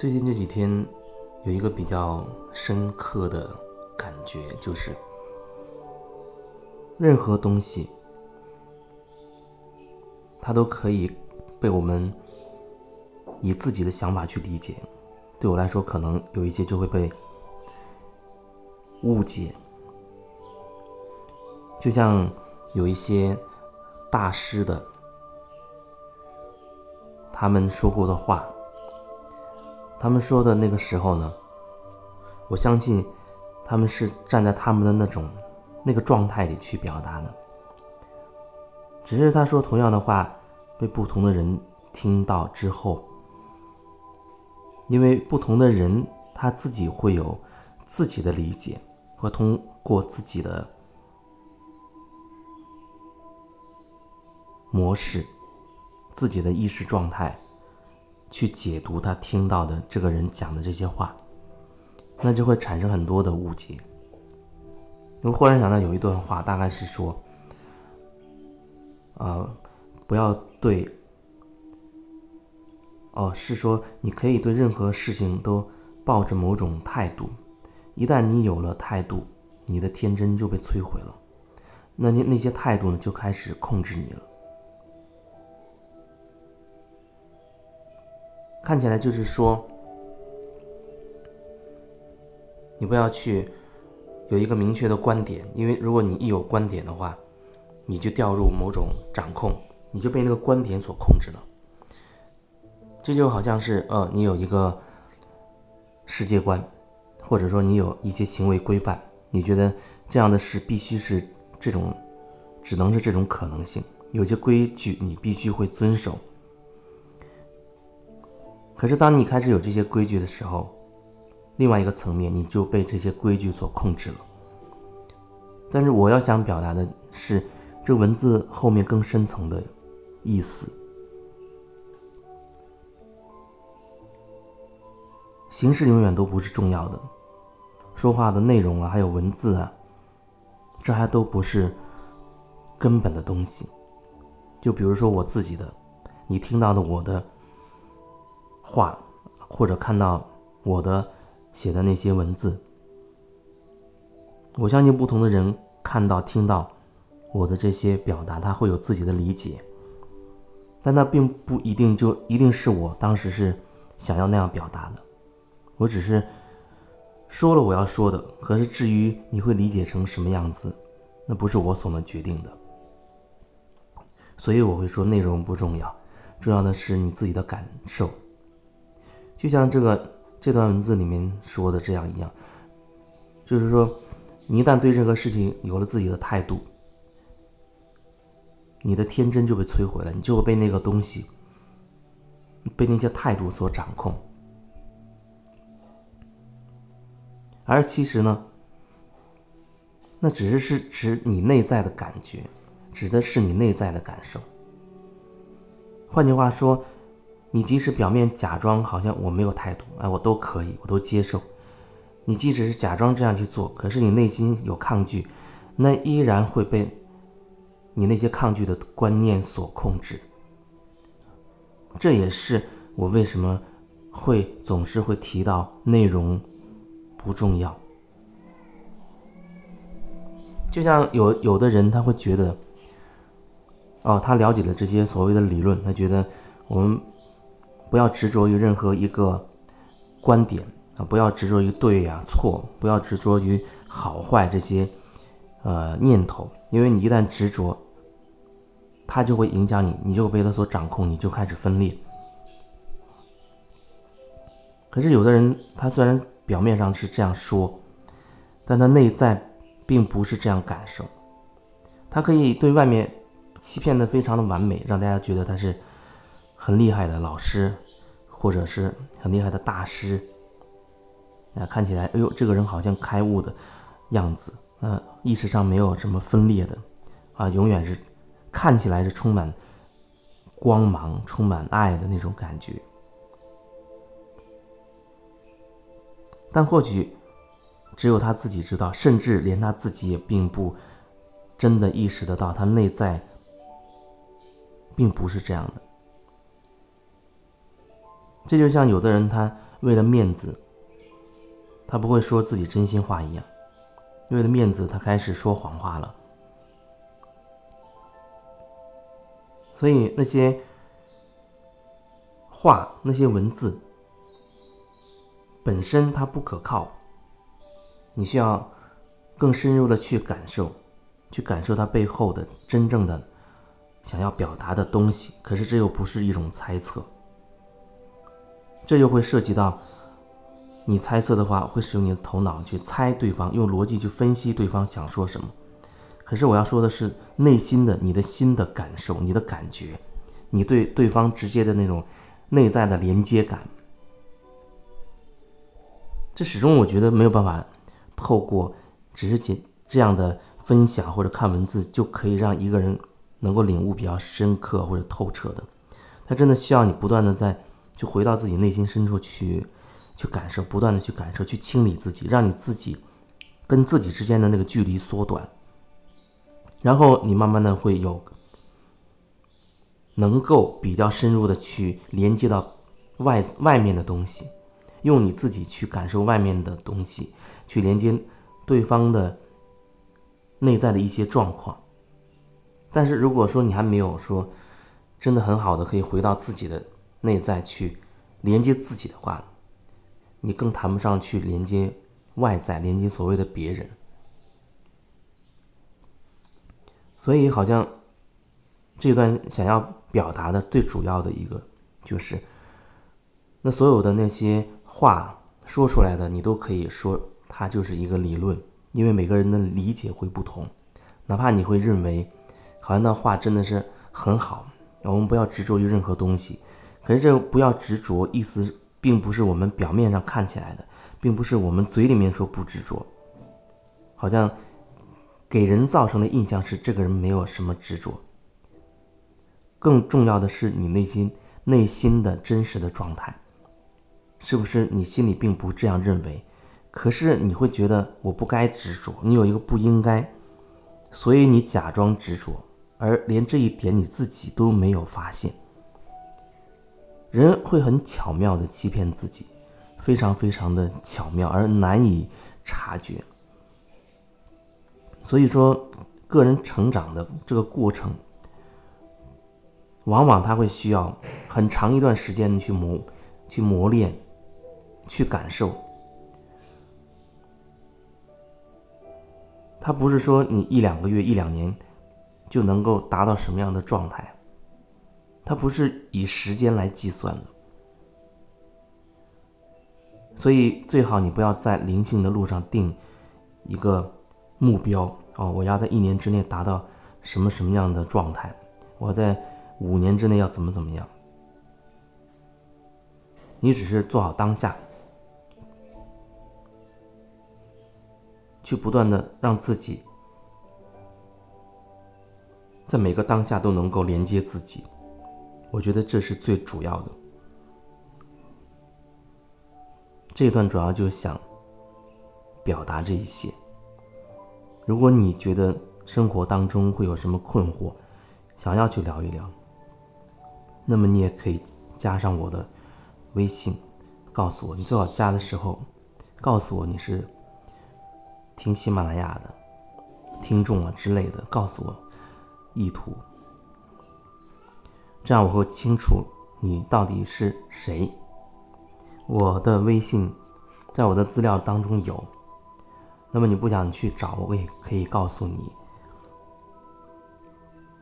最近这几天有一个比较深刻的感觉，就是任何东西，它都可以被我们以自己的想法去理解。对我来说，可能有一些就会被误解，就像有一些大师的他们说过的话。他们说的那个时候呢，我相信他们是站在他们的那种那个状态里去表达的。只是他说同样的话被不同的人听到之后，因为不同的人他自己会有自己的理解，和通过自己的模式、自己的意识状态。去解读他听到的这个人讲的这些话，那就会产生很多的误解。我忽然想到有一段话，大概是说：，呃，不要对，哦，是说你可以对任何事情都抱着某种态度，一旦你有了态度，你的天真就被摧毁了，那你那些态度呢，就开始控制你了。看起来就是说，你不要去有一个明确的观点，因为如果你一有观点的话，你就掉入某种掌控，你就被那个观点所控制了。这就好像是，呃，你有一个世界观，或者说你有一些行为规范，你觉得这样的事必须是这种，只能是这种可能性，有些规矩你必须会遵守。可是，当你开始有这些规矩的时候，另外一个层面，你就被这些规矩所控制了。但是，我要想表达的是，这文字后面更深层的意思。形式永远都不是重要的，说话的内容啊，还有文字啊，这还都不是根本的东西。就比如说我自己的，你听到的我的。话，或者看到我的写的那些文字，我相信不同的人看到、听到我的这些表达，他会有自己的理解，但那并不一定就一定是我当时是想要那样表达的。我只是说了我要说的，可是至于你会理解成什么样子，那不是我所能决定的。所以我会说内容不重要，重要的是你自己的感受。就像这个这段文字里面说的这样一样，就是说，你一旦对这个事情有了自己的态度，你的天真就被摧毁了，你就会被那个东西，被那些态度所掌控。而其实呢，那只是是指你内在的感觉，指的是你内在的感受。换句话说。你即使表面假装好像我没有态度，哎，我都可以，我都接受。你即使是假装这样去做，可是你内心有抗拒，那依然会被你那些抗拒的观念所控制。这也是我为什么会总是会提到内容不重要。就像有有的人他会觉得，哦，他了解了这些所谓的理论，他觉得我们。不要执着于任何一个观点啊！不要执着于对呀错，不要执着于好坏这些呃念头，因为你一旦执着，它就会影响你，你就被它所掌控，你就开始分裂。可是有的人，他虽然表面上是这样说，但他内在并不是这样感受。他可以对外面欺骗的非常的完美，让大家觉得他是。很厉害的老师，或者是很厉害的大师，啊，看起来，哎呦，这个人好像开悟的样子，呃，意识上没有什么分裂的，啊，永远是看起来是充满光芒、充满爱的那种感觉。但或许只有他自己知道，甚至连他自己也并不真的意识得到，他内在并不是这样的。这就像有的人他为了面子，他不会说自己真心话一样，为了面子，他开始说谎话了。所以那些话、那些文字本身它不可靠，你需要更深入的去感受，去感受它背后的真正的想要表达的东西。可是这又不是一种猜测，这又会涉及到你猜测的话，会使用你的头脑去猜对方，用逻辑去分析对方想说什么。可是我要说的是内心的你的心的感受，你的感觉，你对对方直接的那种内在的连接感，这始终我觉得没有办法透过只是简这样的分享或者看文字就可以让一个人能够领悟比较深刻或者透彻的，他真的需要你不断的在就回到自己内心深处去去感受，不断的去感受，去清理自己，让你自己跟自己之间的那个距离缩短。然后你慢慢的会有能够比较深入的去连接到外外面的东西，用你自己去感受外面的东西，去连接对方的内在的一些状况。但是如果说你还没有说真的很好的可以回到自己的内在去连接自己的话，你更谈不上去连接外在，连接所谓的别人。所以，好像这段想要表达的最主要的一个，就是，那所有的那些话说出来的，你都可以说它就是一个理论，因为每个人的理解会不同，哪怕你会认为，好像那话真的是很好，我们不要执着于任何东西，可是这不要执着，意思并不是我们表面上看起来的，并不是我们嘴里面说不执着，好像。给人造成的印象是这个人没有什么执着。更重要的是你内心内心的真实的状态，是不是你心里并不这样认为？可是你会觉得我不该执着，你有一个不应该，所以你假装执着，而连这一点你自己都没有发现。人会很巧妙的欺骗自己，非常非常的巧妙而难以察觉。所以说，个人成长的这个过程，往往他会需要很长一段时间去磨、去磨练、去感受。他不是说你一两个月、一两年就能够达到什么样的状态，它不是以时间来计算的。所以最好你不要在灵性的路上定一个目标。哦，我要在一年之内达到什么什么样的状态？我在五年之内要怎么怎么样？你只是做好当下，去不断的让自己在每个当下都能够连接自己，我觉得这是最主要的。这一段主要就想表达这一些。如果你觉得生活当中会有什么困惑，想要去聊一聊，那么你也可以加上我的微信，告诉我。你最好加的时候，告诉我你是听喜马拉雅的听众啊之类的，告诉我意图，这样我会清楚你到底是谁。我的微信在我的资料当中有。那么你不想去找我，也可以告诉你，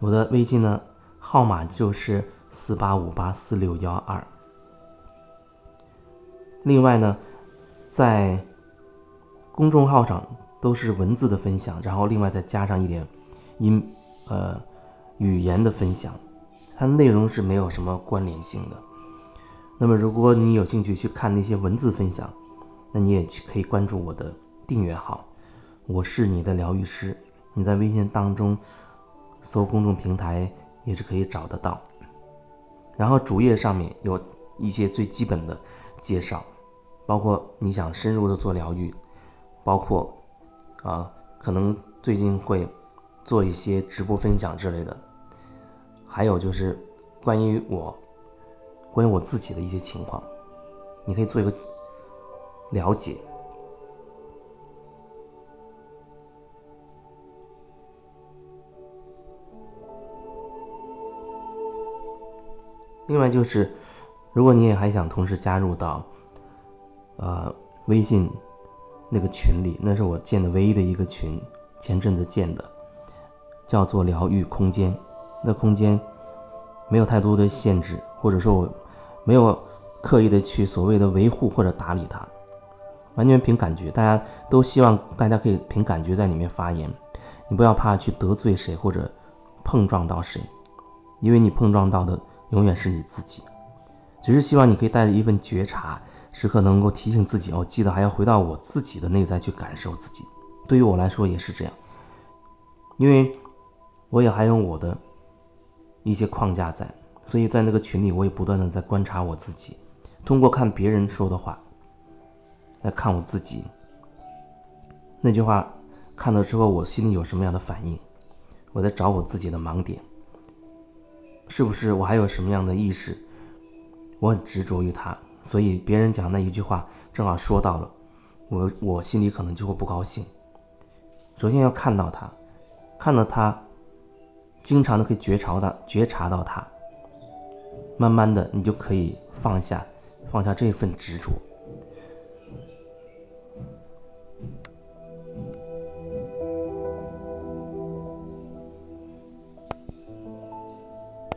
我的微信呢号码就是四八五八四六幺二。另外呢，在公众号上都是文字的分享，然后另外再加上一点音呃语言的分享，它内容是没有什么关联性的。那么如果你有兴趣去看那些文字分享，那你也去可以关注我的。订阅号，我是你的疗愈师。你在微信当中搜公众平台也是可以找得到。然后主页上面有一些最基本的介绍，包括你想深入的做疗愈，包括啊，可能最近会做一些直播分享之类的，还有就是关于我，关于我自己的一些情况。你可以做一个了解。另外就是，如果你也还想同时加入到，呃，微信那个群里，那是我建的唯一的一个群，前阵子建的，叫做疗愈空间。的空间没有太多的限制，或者说我没有刻意的去所谓的维护或者打理它，完全凭感觉。大家都希望大家可以凭感觉在里面发言，你不要怕去得罪谁或者碰撞到谁，因为你碰撞到的。永远是你自己，只是希望你可以带着一份觉察，时刻能够提醒自己哦，记得还要回到我自己的内在去感受自己。对于我来说也是这样，因为我也还有我的一些框架在，所以在那个群里我也不断的在观察我自己，通过看别人说的话来看我自己。那句话看了之后，我心里有什么样的反应？我在找我自己的盲点。是不是我还有什么样的意识？我很执着于他，所以别人讲那一句话正好说到了，我我心里可能就会不高兴。首先要看到他，看到他，经常的可以觉察到觉察到他，慢慢的你就可以放下放下这份执着。